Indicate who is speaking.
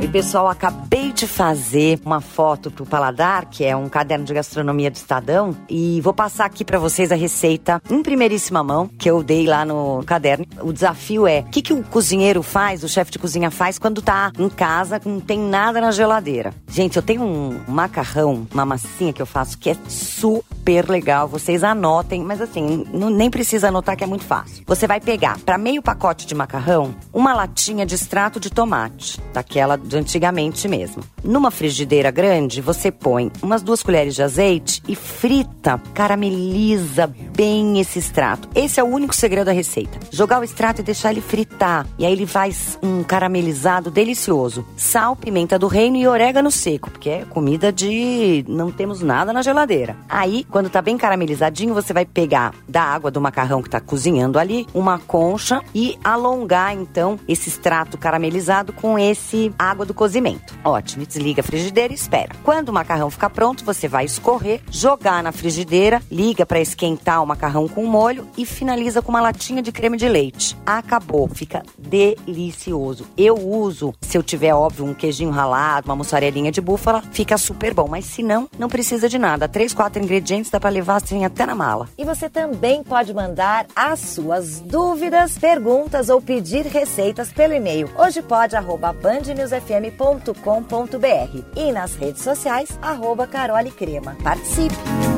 Speaker 1: Oi, pessoal, acabei de fazer uma foto pro Paladar, que é um caderno de gastronomia do Estadão, e vou passar aqui para vocês a receita em primeiríssima mão, que eu dei lá no caderno. O desafio é: o que, que o cozinheiro faz, o chefe de cozinha faz quando tá em casa, não tem nada na geladeira? Gente, eu tenho um macarrão, uma massinha que eu faço que é super legal. Vocês anotem, mas assim, não, nem precisa anotar que é muito fácil. Você vai pegar para meio pacote de macarrão uma latinha de extrato de tomate, daquela de antigamente mesmo. Numa frigideira grande, você põe umas duas colheres de azeite e frita, carameliza bem esse extrato. Esse é o único segredo da receita. Jogar o extrato e deixar ele fritar. E aí ele faz um caramelizado delicioso. Sal, pimenta do reino e orégano seco, porque é comida de não temos nada na geladeira. Aí, quando tá bem caramelizadinho, você vai pegar da água do macarrão que tá cozinhando ali, uma concha e alongar então esse extrato caramelizado com esse água do cozimento. Ótimo, desliga a frigideira e espera. Quando o macarrão ficar pronto, você vai escorrer, jogar na frigideira, liga para esquentar o macarrão com molho e finaliza com uma latinha de creme de leite. Acabou, fica delicioso. Eu uso, se eu tiver óbvio um queijinho ralado, uma mussarelinha de búfala, fica super bom, mas se não, não precisa de nada. Três, quatro ingredientes dá para levar assim até na mala.
Speaker 2: E você também pode mandar as suas dúvidas, perguntas ou pedir receitas pelo e-mail hoje pode arroba bandnewsfm.com.br e nas redes sociais arroba Carole Crema. Participe!